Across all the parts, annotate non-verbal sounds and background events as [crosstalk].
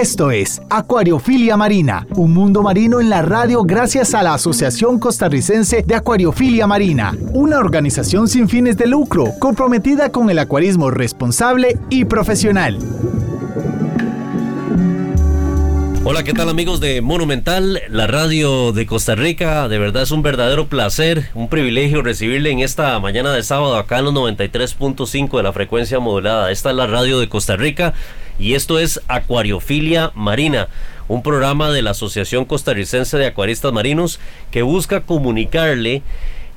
Esto es Acuariofilia Marina, un mundo marino en la radio gracias a la Asociación Costarricense de Acuariofilia Marina, una organización sin fines de lucro comprometida con el acuarismo responsable y profesional. Hola, ¿qué tal amigos de Monumental, la radio de Costa Rica? De verdad es un verdadero placer, un privilegio recibirle en esta mañana de sábado acá en los 93.5 de la frecuencia modulada. Esta es la radio de Costa Rica y esto es Acuariofilia Marina, un programa de la Asociación Costarricense de Acuaristas Marinos que busca comunicarle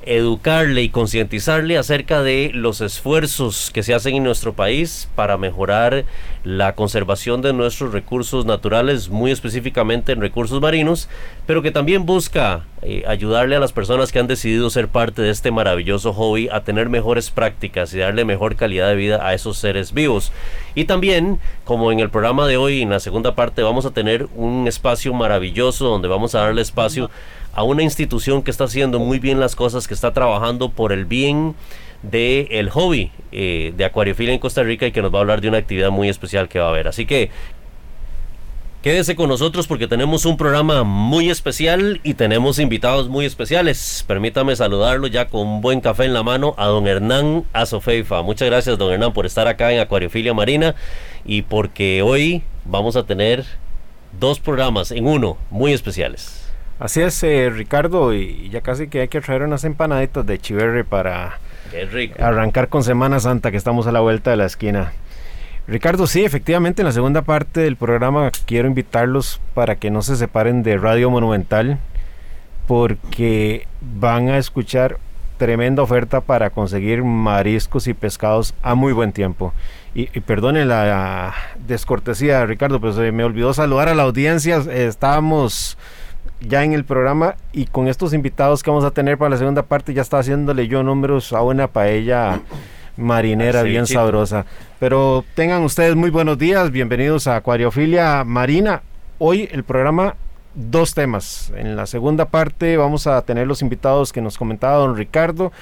educarle y concientizarle acerca de los esfuerzos que se hacen en nuestro país para mejorar la conservación de nuestros recursos naturales, muy específicamente en recursos marinos, pero que también busca eh, ayudarle a las personas que han decidido ser parte de este maravilloso hobby a tener mejores prácticas y darle mejor calidad de vida a esos seres vivos. Y también, como en el programa de hoy, en la segunda parte, vamos a tener un espacio maravilloso donde vamos a darle espacio a una institución que está haciendo muy bien las cosas, que está trabajando por el bien del el hobby eh, de acuariofilia en Costa Rica y que nos va a hablar de una actividad muy especial que va a haber. Así que quédese con nosotros porque tenemos un programa muy especial y tenemos invitados muy especiales. Permítame saludarlo ya con un buen café en la mano a don Hernán Azofeifa. Muchas gracias don Hernán por estar acá en Acuariofilia Marina y porque hoy vamos a tener dos programas en uno muy especiales. Así es, eh, Ricardo, y ya casi que hay que traer unas empanaditas de chiverre para arrancar con Semana Santa, que estamos a la vuelta de la esquina. Ricardo, sí, efectivamente, en la segunda parte del programa quiero invitarlos para que no se separen de Radio Monumental, porque van a escuchar tremenda oferta para conseguir mariscos y pescados a muy buen tiempo. Y, perdone la descortesía, Ricardo, pero se me olvidó saludar a la audiencia. Estábamos ya en el programa y con estos invitados que vamos a tener para la segunda parte ya está haciéndole yo números a una paella marinera bien sabrosa. Pero tengan ustedes muy buenos días, bienvenidos a Acuariofilia Marina. Hoy el programa dos temas. En la segunda parte vamos a tener los invitados que nos comentaba don Ricardo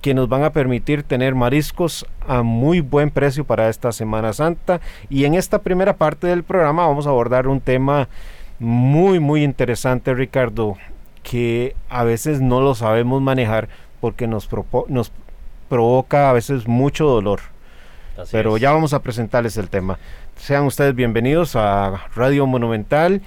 que nos van a permitir tener mariscos a muy buen precio para esta Semana Santa. Y en esta primera parte del programa vamos a abordar un tema muy, muy interesante, Ricardo, que a veces no lo sabemos manejar porque nos, nos provoca a veces mucho dolor. Pero ya vamos a presentarles el tema. Sean ustedes bienvenidos a Radio Monumental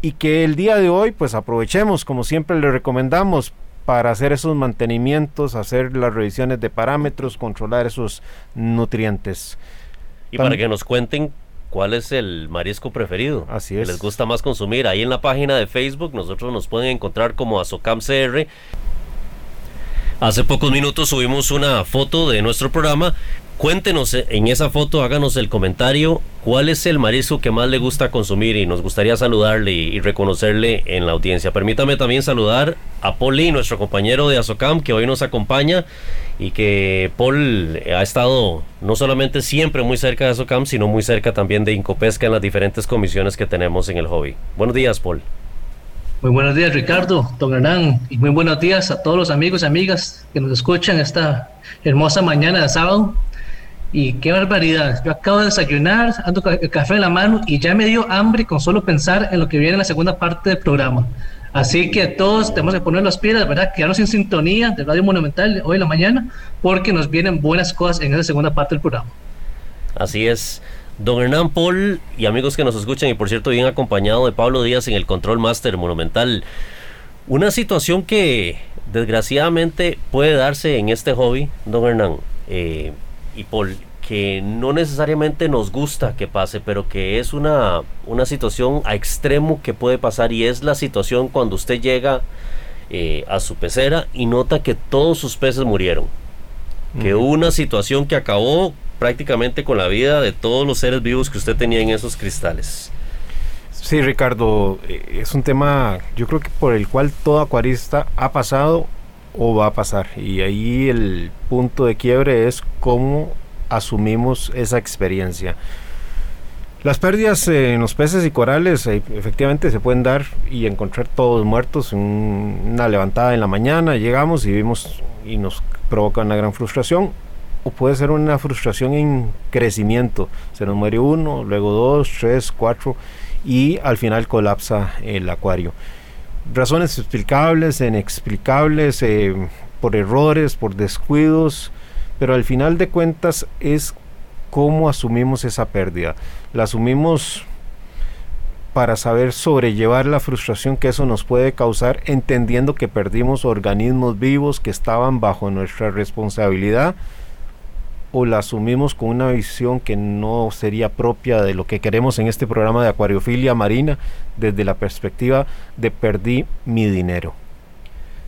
y que el día de hoy pues aprovechemos, como siempre le recomendamos, para hacer esos mantenimientos, hacer las revisiones de parámetros, controlar esos nutrientes. Y para que nos cuenten cuál es el marisco preferido. Así es. Que les gusta más consumir. Ahí en la página de Facebook nosotros nos pueden encontrar como ASOCAMCR. Hace pocos minutos subimos una foto de nuestro programa. Cuéntenos en esa foto, háganos el comentario cuál es el marisco que más le gusta consumir y nos gustaría saludarle y, reconocerle en la audiencia. Permítame también saludar a Poli, nuestro compañero de Azocam, que hoy nos acompaña y que Paul ha estado no solamente siempre muy cerca de SOCAM, sino muy cerca también de Incopesca en las diferentes comisiones que tenemos en el hobby. Buenos días, Paul. Muy buenos días, Ricardo, don Hernán, y muy buenos días a todos los amigos y amigas que nos escuchan esta hermosa mañana de sábado. Y qué barbaridad, yo acabo de desayunar, ando el café en la mano y ya me dio hambre con solo pensar en lo que viene en la segunda parte del programa. Así que todos tenemos que poner las piedras, ¿verdad? Quedarnos en sintonía de Radio Monumental hoy en la mañana, porque nos vienen buenas cosas en esa segunda parte del programa. Así es. Don Hernán Paul y amigos que nos escuchan, y por cierto, bien acompañado de Pablo Díaz en el Control Master Monumental. Una situación que desgraciadamente puede darse en este hobby, don Hernán eh, y Paul, que no necesariamente nos gusta que pase, pero que es una, una situación a extremo que puede pasar y es la situación cuando usted llega eh, a su pecera y nota que todos sus peces murieron. Que hubo una situación que acabó prácticamente con la vida de todos los seres vivos que usted tenía en esos cristales. Sí, Ricardo, eh, es un tema yo creo que por el cual todo acuarista ha pasado o va a pasar. Y ahí el punto de quiebre es cómo asumimos esa experiencia. Las pérdidas en los peces y corales eh, efectivamente se pueden dar y encontrar todos muertos en una levantada en la mañana, llegamos y vimos y nos provoca una gran frustración o puede ser una frustración en crecimiento. Se nos muere uno, luego dos, tres, cuatro y al final colapsa el acuario. Razones explicables, inexplicables, eh, por errores, por descuidos, pero al final de cuentas es cómo asumimos esa pérdida. La asumimos para saber sobrellevar la frustración que eso nos puede causar, entendiendo que perdimos organismos vivos que estaban bajo nuestra responsabilidad o la asumimos con una visión que no sería propia de lo que queremos en este programa de acuariofilia marina desde la perspectiva de perdí mi dinero.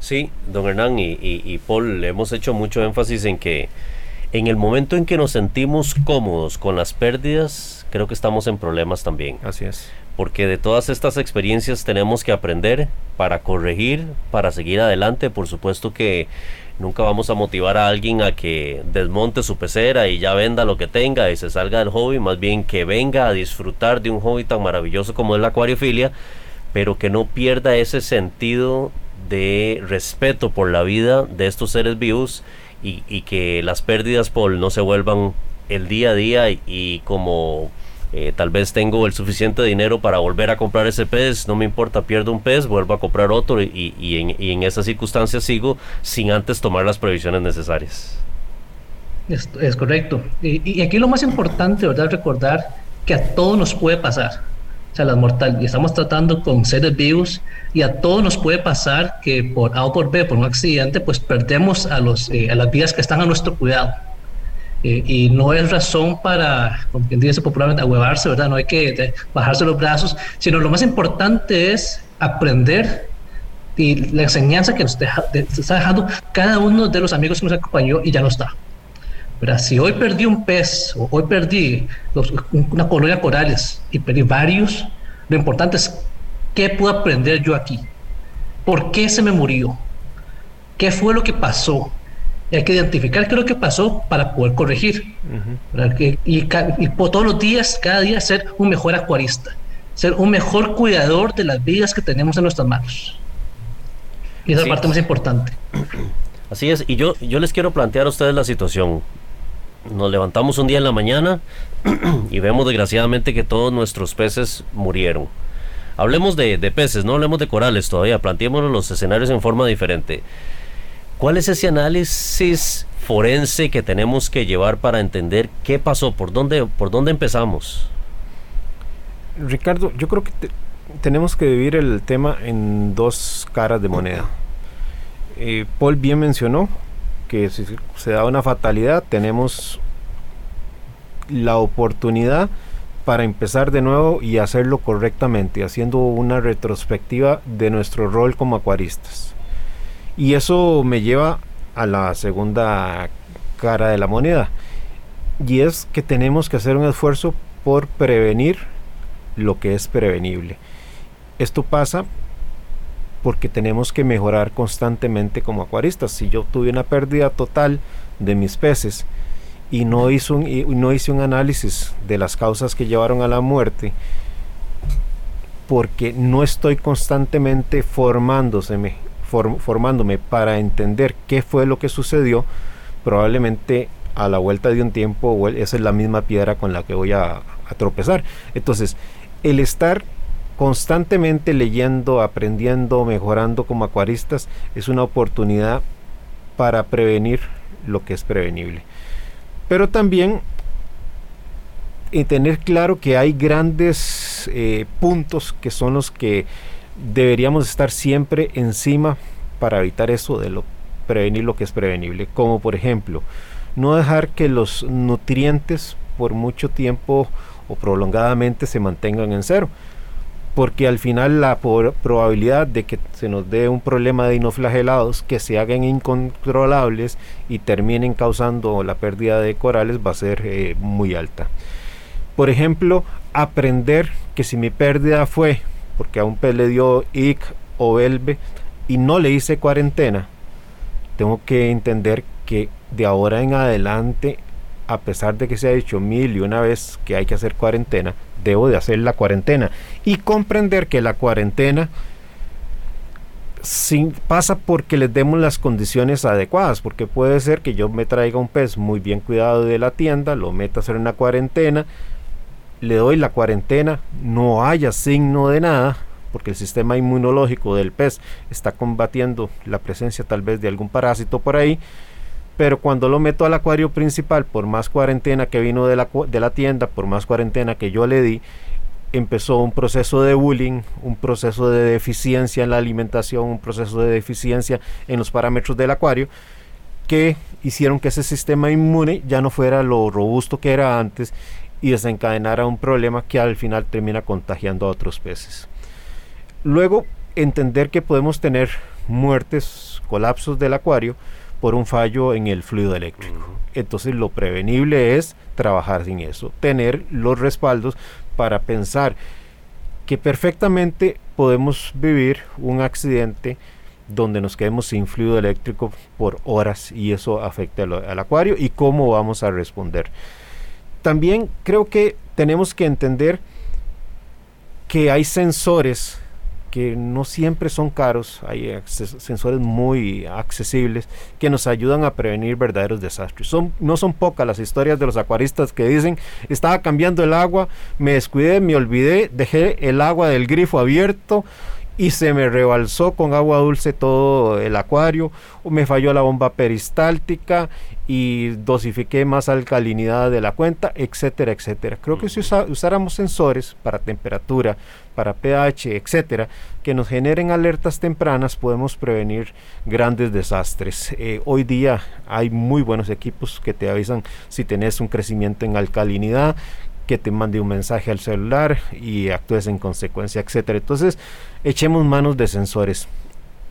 Sí, don Hernán y, y, Paul, hemos hecho mucho énfasis en que en el momento en que nos sentimos cómodos con las pérdidas, creo que estamos en problemas también. Así es. Porque de todas estas experiencias tenemos que aprender para corregir, para seguir adelante. Por supuesto que Nunca vamos a motivar a alguien a que desmonte su pecera y ya venda lo que tenga y se salga del hobby, más bien que venga a disfrutar de un hobby tan maravilloso como es la acuariofilia, pero que no pierda ese sentido de respeto por la vida de estos seres vivos y, que las pérdidas por no se vuelvan el día a día y como eh, tal vez tengo el suficiente dinero para volver a comprar ese pez, no me importa, pierdo un pez, vuelvo a comprar otro y, en, esas circunstancias sigo sin antes tomar las previsiones necesarias. Es, correcto. Y, aquí lo más importante, ¿verdad? Recordar que a todos nos puede pasar. O sea, las mortal, y estamos tratando con seres vivos y a todos nos puede pasar que por A o por B, por un accidente, pues perdemos a, los, eh, a las vidas que están a nuestro cuidado. Eh, y no es razón para, como quien dice popularmente, ahuevarse, ¿verdad? No hay que bajarse los brazos, sino lo más importante es aprender y la enseñanza que nos está dejando cada uno de los amigos que nos acompañó y ya no está. Pero Si hoy perdí un pez o hoy perdí una colonia de corales y perdí varios, lo importante es qué puedo aprender yo aquí. ¿Por qué se me murió? ¿Qué fue lo que pasó? hay que identificar qué es lo que pasó para poder corregir. y, todos los días, cada día, ser un mejor acuarista, ser un mejor cuidador de las vidas que tenemos en nuestras manos. Y esa es la parte más importante. Así es, y yo, yo les quiero plantear a ustedes la situación. Nos levantamos un día en la mañana [clears throat] y vemos desgraciadamente que todos nuestros peces murieron. Hablemos de, de peces, no hablemos de corales todavía, planteémonos los escenarios en forma diferente. ¿Cuál es ese análisis forense que tenemos que llevar para entender qué pasó? ¿Por dónde, por dónde empezamos? Ricardo, yo creo que tenemos que dividir el tema en dos caras de moneda. Eh, Paul bien mencionó que si se da una fatalidad tenemos la oportunidad para empezar de nuevo y hacerlo correctamente, haciendo una retrospectiva de nuestro rol como acuaristas. Y eso me lleva a la segunda cara de la moneda. Y es que tenemos que hacer un esfuerzo por prevenir lo que es prevenible. Esto pasa porque tenemos que mejorar constantemente como acuaristas. Si yo tuve una pérdida total de mis peces y no, hizo un, no hice un análisis de las causas que llevaron a la muerte, porque no estoy constantemente formándoseme formándome para entender qué fue lo que sucedió, probablemente a la vuelta de un tiempo esa es la misma piedra con la que voy a tropezar. Entonces, el estar constantemente leyendo, aprendiendo, mejorando como acuaristas es una oportunidad para prevenir lo que es prevenible. Pero también y tener claro que hay grandes eh, puntos que son los que deberíamos estar siempre encima para evitar eso de lo prevenir lo que es prevenible, como por ejemplo, no dejar que los nutrientes por mucho tiempo o prolongadamente se mantengan en cero, porque al final la probabilidad de que se nos dé un problema de dinoflagelados que se hagan incontrolables y terminen causando la pérdida de corales va a ser eh, muy alta. Por ejemplo, aprender que si mi pérdida fue porque a un pez le dio IC o VELVE y no le hice cuarentena, tengo que entender que de ahora en adelante a pesar de que se ha dicho mil y una vez que hay que hacer cuarentena, debo de hacer la cuarentena y comprender que la cuarentena sin, pasa porque les demos las condiciones adecuadas, porque puede ser que yo me traiga un pez muy bien cuidado de la tienda, lo meta a hacer una cuarentena, le doy la cuarentena, no haya signo de nada, porque el sistema inmunológico del pez está combatiendo la presencia tal vez de algún parásito por ahí, pero cuando lo meto al acuario principal, por más cuarentena que vino de la, de la tienda, por más cuarentena que yo le di, empezó un proceso de bullying, un proceso de deficiencia en la alimentación, un proceso de deficiencia en los parámetros del acuario, que hicieron que ese sistema inmune ya no fuera lo robusto que era antes y desencadenara un problema que al final termina contagiando a otros peces. Luego, entender que podemos tener muertes, colapsos del acuario por un fallo en el fluido eléctrico. Entonces lo prevenible es trabajar sin eso, tener los respaldos para pensar que perfectamente podemos vivir un accidente donde nos quedemos sin fluido eléctrico por horas y eso afecta al, acuario y cómo vamos a responder. También creo que tenemos que entender que hay sensores que no siempre son caros, hay sensores muy accesibles que nos ayudan a prevenir verdaderos desastres. Son, no son pocas las historias de los acuaristas que dicen, estaba cambiando el agua, me descuidé, me olvidé, dejé el agua del grifo abierto y se me rebalsó con agua dulce todo el acuario, o me falló la bomba peristáltica y dosifiqué más alcalinidad de la cuenta, etcétera, etcétera. Creo que si usáramos sensores para temperatura, para pH, etcétera, que nos generen alertas tempranas, podemos prevenir grandes desastres. Eh, hoy día hay muy buenos equipos que te avisan si tenés un crecimiento en alcalinidad, que te mande un mensaje al celular y actúes en consecuencia, etcétera. Entonces, echemos manos de sensores.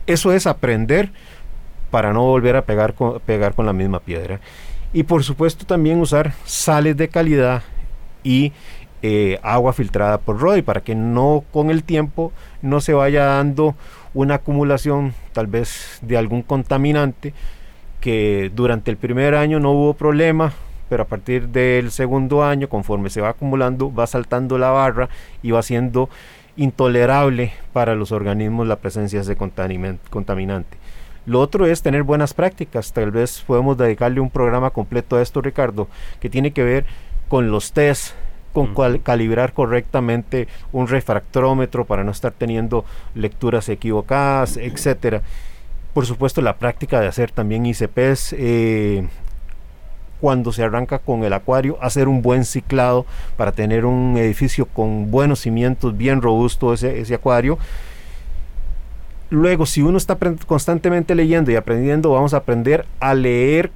Eso es aprender para no volver a pegar con, pegar con la misma piedra. Y por supuesto también usar sales de calidad y eh, agua filtrada por RODI para que no con el tiempo no se vaya dando una acumulación tal vez de algún contaminante que durante el primer año no hubo problema, pero a partir del segundo año, conforme se va acumulando, va saltando la barra y va siendo intolerable para los organismos la presencia de ese contaminante. Lo otro es tener buenas prácticas. Tal vez podemos dedicarle un programa completo a esto, Ricardo, que tiene que ver con los test, con calibrar correctamente un refractómetro para no estar teniendo lecturas equivocadas, etcétera. Por supuesto, la práctica de hacer también ICPs, eh, cuando se arranca con el acuario, hacer un buen ciclado para tener un edificio con buenos cimientos, bien robusto ese, acuario. Luego, si uno está constantemente leyendo y aprendiendo, vamos a aprender a leer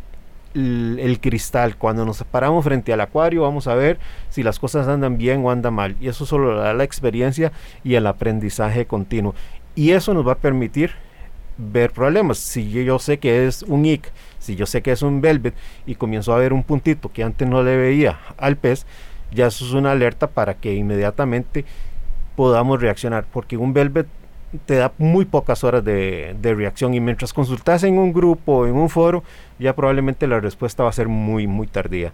el, cristal. Cuando nos paramos frente al acuario, vamos a ver si las cosas andan bien o andan mal. Y eso solo da la experiencia y el aprendizaje continuo. Y eso nos va a permitir ver problemas. Si yo, sé que es un IC, si yo sé que es un velvet y comienzo a ver un puntito que antes no le veía al pez, ya eso es una alerta para que inmediatamente podamos reaccionar, porque un velvet te da muy pocas horas de, reacción y mientras consultas en un grupo en un foro, ya probablemente la respuesta va a ser muy, muy tardía.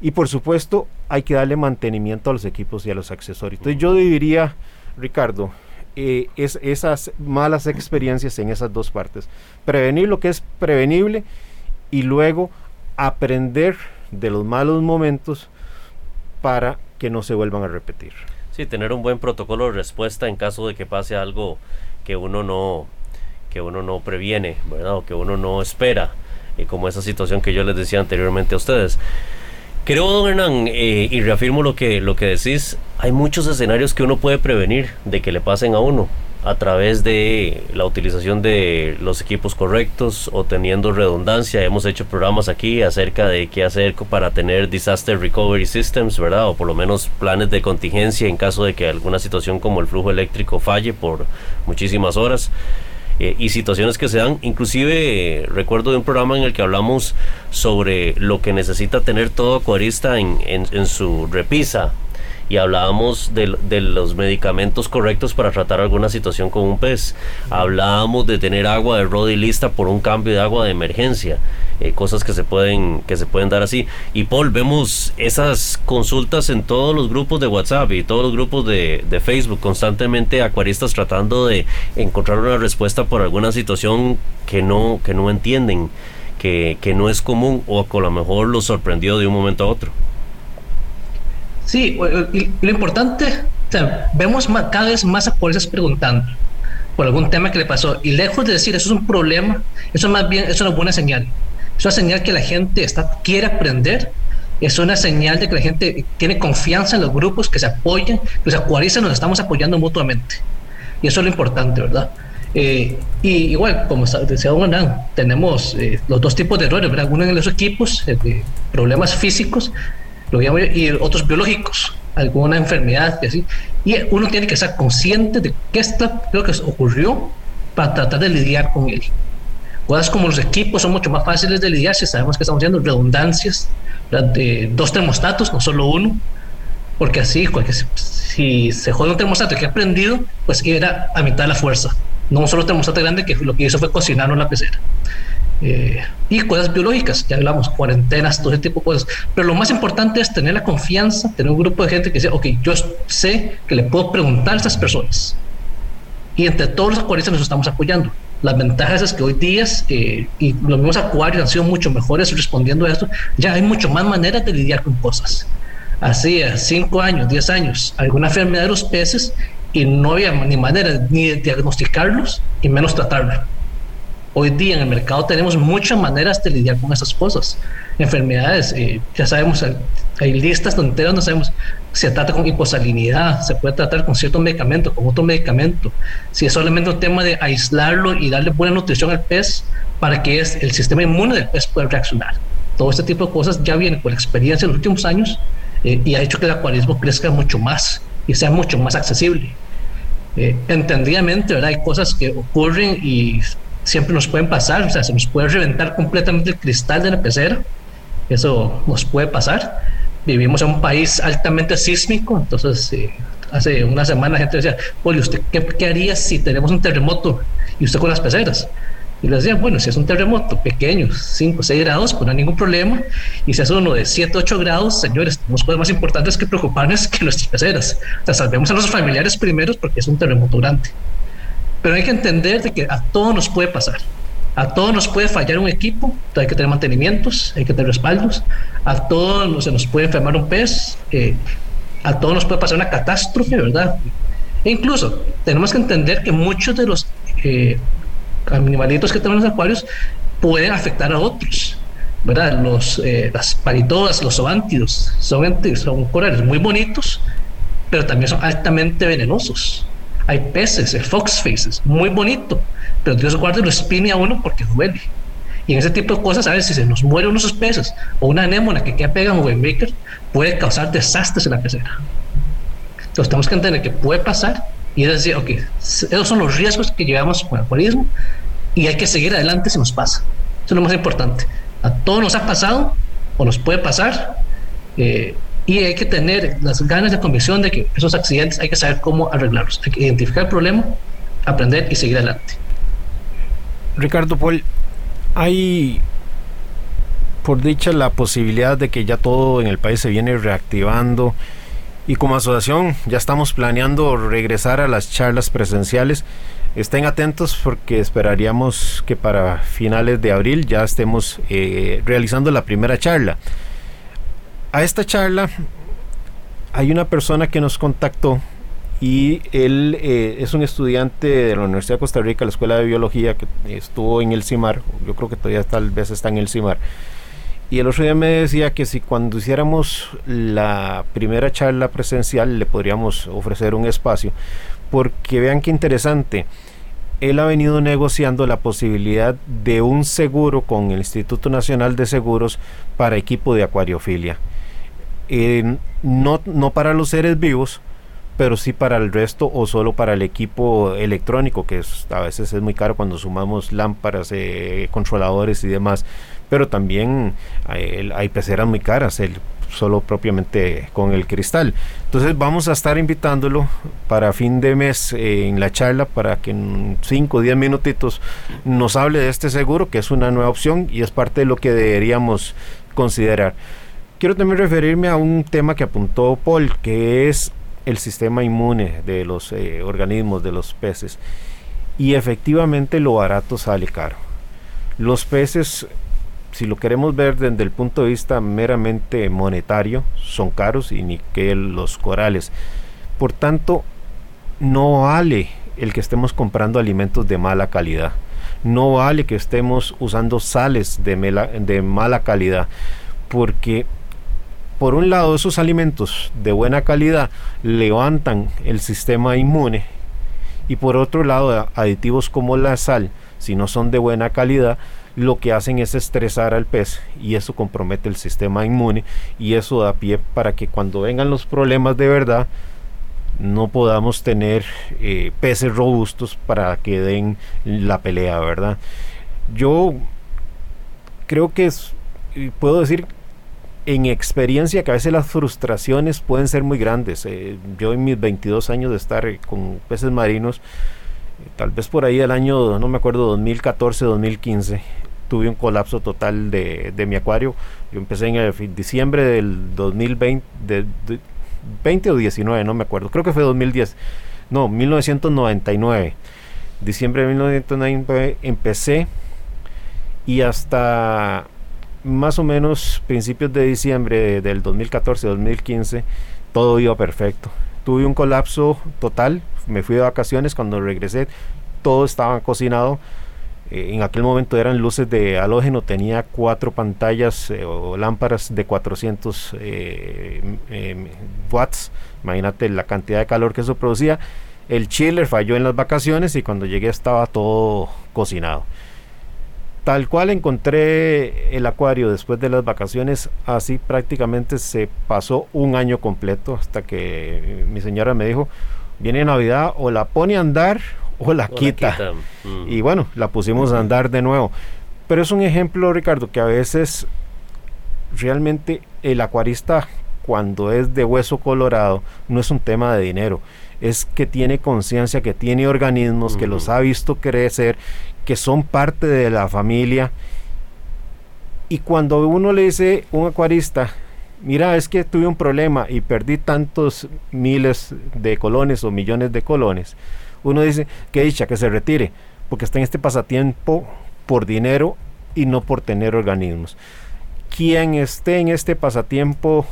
Y por supuesto, hay que darle mantenimiento a los equipos y a los accesorios. Entonces yo diría, Ricardo, eh, es, esas malas experiencias en esas dos partes. Prevenir lo que es prevenible y luego aprender de los malos momentos para que no se vuelvan a repetir. Sí, tener un buen protocolo de respuesta en caso de que pase algo que uno no que uno no previene, ¿verdad? O que uno no espera, eh, como esa situación que yo les decía anteriormente a ustedes. Creo, don Hernán, eh, y reafirmo lo que, lo que decís, hay muchos escenarios que uno puede prevenir de que le pasen a uno a través de la utilización de los equipos correctos o teniendo redundancia. Hemos hecho programas aquí acerca de qué hacer para tener disaster recovery systems, ¿verdad? O por lo menos planes de contingencia en caso de que alguna situación como el flujo eléctrico falle por muchísimas horas. Eh, y situaciones que se dan. Inclusive recuerdo de un programa en el que hablamos sobre lo que necesita tener todo acuarista en, en, su repisa y hablábamos de, de, los medicamentos correctos para tratar alguna situación con un pez. Hablábamos de tener agua de Rodi lista por un cambio de agua de emergencia. Eh, cosas que se pueden que se pueden dar así y Paul vemos esas consultas en todos los grupos de WhatsApp y todos los grupos de, Facebook constantemente acuaristas tratando de encontrar una respuesta por alguna situación que no que no entienden que, que no es común o a lo mejor los sorprendió de un momento a otro sí lo importante vemos cada vez más acuaristas preguntando por algún tema que le pasó y lejos de decir eso es un problema eso más bien es una buena señal es una señal que la gente está, quiere aprender. Es una señal de que la gente tiene confianza en los grupos, que se apoyan, que los acuaristas nos estamos apoyando mutuamente. Y eso es lo importante, ¿verdad? Eh, y igual, como decía Don tenemos eh, los dos tipos de errores, ¿verdad? Uno en los equipos, eh, problemas físicos, lo y otros biológicos, alguna enfermedad y así. Y uno tiene que ser consciente de qué está, lo que ocurrió para tratar de lidiar con él. Cosas como los equipos son mucho más fáciles de lidiar si sabemos que estamos haciendo redundancias de dos termostatos, no solo uno, porque así, si se jode un termostato que ha prendido, pues era a mitad de la fuerza, no un solo termostato grande que lo que hizo fue cocinar en la pecera. Eh, y cosas biológicas, ya hablamos, cuarentenas, todo ese tipo de cosas. Pero lo más importante es tener la confianza, tener un grupo de gente que dice, ok, yo sé que le puedo preguntar a estas personas. Y entre todos los acuaristas nos estamos apoyando. Las ventajas es que hoy día, eh, y los mismos acuarios han sido mucho mejores respondiendo a esto, ya hay mucho más maneras de lidiar con cosas. Hacía 5 años, 10 años, alguna enfermedad de los peces y no había ni manera ni de diagnosticarlos y menos tratarla. Hoy día en el mercado tenemos muchas maneras de lidiar con esas cosas. Enfermedades, eh, ya sabemos, hay listas donde no sabemos se trata con hiposalinidad, se puede tratar con cierto medicamento, con otro medicamento. Si es solamente un tema de aislarlo y darle buena nutrición al pez para que es, el sistema inmune del pez pueda reaccionar. Todo este tipo de cosas ya viene con la experiencia en los últimos años eh, y ha hecho que el acuarismo crezca mucho más y sea mucho más accesible. Eh, entendidamente, ¿verdad? Hay cosas que ocurren y siempre nos pueden pasar, o sea, se nos puede reventar completamente el cristal de la pecera, eso nos puede pasar, vivimos en un país altamente sísmico, entonces eh, hace una semana la gente decía, Poli, ¿usted qué, haría si tenemos un terremoto y usted con las peceras? Y le decía, bueno, si es un terremoto pequeño, 5 o 6 grados, pues no hay ningún problema. Y si es uno de 7 8 grados, señores, tenemos cosas más importantes que preocuparnos que nuestras peceras. O sea, salvemos a nuestros familiares primeros porque es un terremoto grande. Pero hay que entender de que a todo nos puede pasar. A todos nos puede fallar un equipo, hay que tener mantenimientos, hay que tener respaldos. A todos se nos puede enfermar un pez, eh, a todos nos puede pasar una catástrofe, ¿verdad? E incluso tenemos que entender que muchos de los eh, animalitos que tenemos en los acuarios pueden afectar a otros. ¿verdad? Los, eh, las paritodas, los zoántidos, son, son corales muy bonitos, pero también son altamente venenosos. Hay peces, el fox faces, muy bonito, pero Dios guarde lo espine a uno porque duele. Y en ese tipo de cosas, a ver si se nos muere uno de esos peces o una anémona que queda pegada en un maker, puede causar desastres en la pecera. Entonces tenemos que entender que puede pasar y es decir, ok, esos son los riesgos que llevamos con el acuarismo y hay que seguir adelante si nos pasa. Eso es lo más importante. A todos nos ha pasado o nos puede pasar. Eh, y hay que tener las ganas de convicción de que esos accidentes hay que saber cómo arreglarlos. Hay que identificar el problema, aprender y seguir adelante. Ricardo Paul, hay por dicha la posibilidad de que ya todo en el país se viene reactivando y como asociación ya estamos planeando regresar a las charlas presenciales. Estén atentos porque esperaríamos que para finales de abril ya estemos eh, realizando la primera charla a esta charla hay una persona que nos contactó y él eh, es un estudiante de la Universidad de Costa Rica, la Escuela de Biología, que estuvo en el CIMAR, yo creo que todavía tal vez está en el CIMAR. Y el otro día me decía que si cuando hiciéramos la primera charla presencial le podríamos ofrecer un espacio, porque vean qué interesante, él ha venido negociando la posibilidad de un seguro con el Instituto Nacional de Seguros para equipo de acuariofilia. Eh, no, no para los seres vivos, pero sí para el resto o solo para el equipo electrónico, que a veces es muy caro cuando sumamos lámparas, eh, controladores y demás. Pero también hay, hay, peceras muy caras. El solo propiamente con el cristal. Entonces vamos a estar invitándolo para fin de mes eh, en la charla para que en 5 o 10 minutitos nos hable de este seguro, que es una nueva opción y es parte de lo que deberíamos considerar. Quiero también referirme a un tema que apuntó Paul, que es el sistema inmune de los eh, organismos, de los peces. Y efectivamente lo barato sale caro. Los peces si lo queremos ver desde el punto de vista meramente monetario, son caros y ni que los corales. Por tanto, no vale el que estemos comprando alimentos de mala calidad. No vale que estemos usando sales de, de mala calidad. Porque, por un lado, esos alimentos de buena calidad levantan el sistema inmune. Y por otro lado, aditivos como la sal, si no son de buena calidad, lo que hacen es estresar al pez y eso compromete el sistema inmune y eso da pie para que cuando vengan los problemas de verdad no podamos tener eh, peces robustos para que den la pelea, ¿verdad? Yo creo que es, puedo decir en experiencia que a veces las frustraciones pueden ser muy grandes. Eh, yo en mis 22 años de estar con peces marinos, tal vez por ahí el año, no me acuerdo, 2014, 2015, tuve un colapso total de, mi acuario. Yo empecé en el diciembre del 2020, de, 20 o 19, no me acuerdo, creo que fue 2010, no, 1999. Diciembre de 1999 empecé y hasta más o menos principios de diciembre del 2014-2015 todo iba perfecto. Tuve un colapso total, me fui de vacaciones, cuando regresé todo estaba cocinado eh, en aquel momento eran luces de halógeno, tenía cuatro pantallas eh, o lámparas de 400 eh, watts. Imagínate la cantidad de calor que eso producía. El chiller falló en las vacaciones y cuando llegué estaba todo cocinado. Tal cual encontré el acuario después de las vacaciones, así prácticamente se pasó un año completo hasta que mi señora me dijo, viene Navidad o la pone a andar o la quita. Mm. Y bueno, la pusimos a andar de nuevo. Pero es un ejemplo, Ricardo, que a veces realmente el acuarista cuando es de hueso colorado no es un tema de dinero, es que tiene conciencia, que tiene organismos, que los ha visto crecer, que son parte de la familia. Y cuando uno le dice un acuarista, mira, es que tuve un problema y perdí tantos miles de colones o millones de colones, uno dice, que dicha, que se retire, porque está en este pasatiempo por dinero y no por tener organismos. Quien esté en este pasatiempo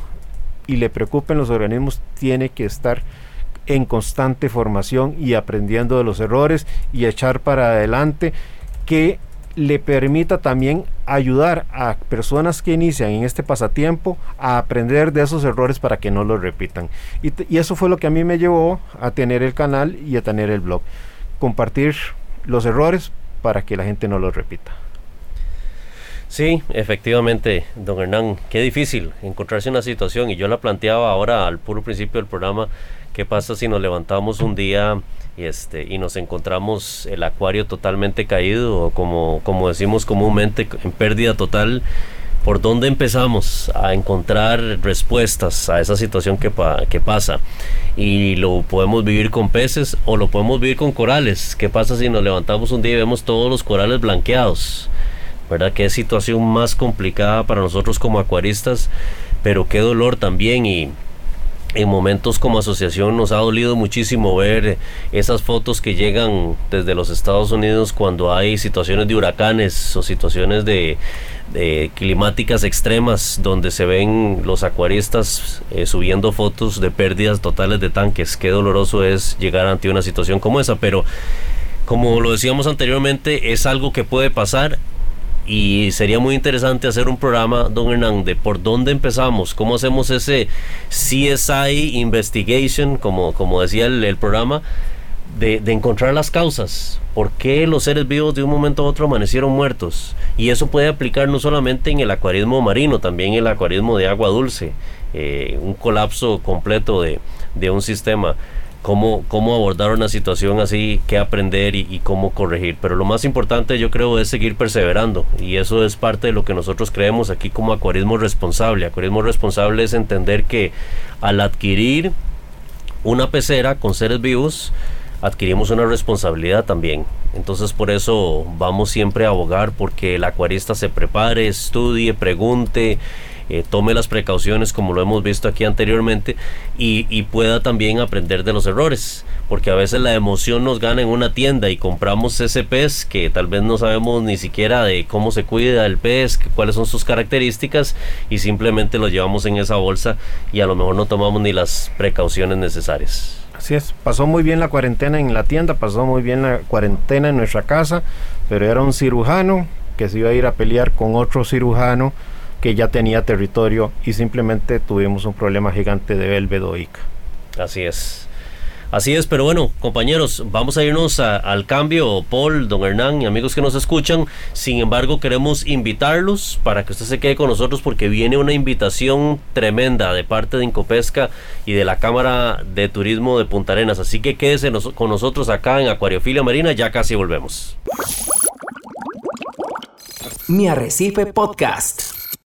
y le preocupen los organismos tiene que estar en constante formación y aprendiendo de los errores y echar para adelante que le permita también ayudar a personas que inician en este pasatiempo a aprender de esos errores para que no los repitan. Y, eso fue lo que a mí me llevó a tener el canal y a tener el blog. Compartir los errores para que la gente no los repita. Sí, efectivamente, don Hernán, qué difícil encontrarse una situación y yo la planteaba ahora al puro principio del programa, ¿qué pasa si nos levantamos un día y, este, y nos encontramos el acuario totalmente caído o como, decimos comúnmente en pérdida total? ¿Por dónde empezamos a encontrar respuestas a esa situación que, que pasa? Y lo podemos vivir con peces o lo podemos vivir con corales. ¿Qué pasa si nos levantamos un día y vemos todos los corales blanqueados? ¿verdad? Qué situación más complicada para nosotros como acuaristas, pero qué dolor también y en momentos como asociación nos ha dolido muchísimo ver esas fotos que llegan desde los Estados Unidos cuando hay situaciones de huracanes o situaciones de, climáticas extremas donde se ven los acuaristas eh, subiendo fotos de pérdidas totales de tanques. Qué doloroso es llegar ante una situación como esa, pero como lo decíamos anteriormente, es algo que puede pasar y sería muy interesante hacer un programa, don Hernán, de por dónde empezamos, cómo hacemos ese CSI Investigation, como, como decía el, programa, de, encontrar las causas. ¿Por qué los seres vivos de un momento a otro amanecieron muertos? Y eso puede aplicar no solamente en el acuarismo marino, también en el acuarismo de agua dulce, eh, un colapso completo de, de un sistema cómo, cómo abordar una situación así, qué aprender y, cómo corregir. Pero lo más importante yo creo es seguir perseverando y eso es parte de lo que nosotros creemos aquí como acuarismo responsable. Acuarismo responsable es entender que al adquirir una pecera con seres vivos, adquirimos una responsabilidad también. Entonces por eso vamos siempre a abogar porque el acuarista se prepare, estudie, pregunte eh, tome las precauciones como lo hemos visto aquí anteriormente y, pueda también aprender de los errores porque a veces la emoción nos gana en una tienda y compramos ese pez que tal vez no sabemos ni siquiera de cómo se cuida el pez, cuáles son sus características y simplemente lo llevamos en esa bolsa y a lo mejor no tomamos ni las precauciones necesarias. Así es, pasó muy bien la cuarentena en la tienda, pasó muy bien la cuarentena en nuestra casa, pero era un cirujano que se iba a ir a pelear con otro cirujano que ya tenía territorio y simplemente tuvimos un problema gigante de belvedoica. Así es. Así es, pero bueno, compañeros, vamos a irnos al cambio, Paul, don Hernán y amigos que nos escuchan. Sin embargo, queremos invitarlos para que usted se quede con nosotros porque viene una invitación tremenda de parte de Incopesca y de la Cámara de Turismo de Punta Arenas. Así que quédese con nosotros acá en Acuariofilia Marina, ya casi volvemos. Mi Arrecife Podcast.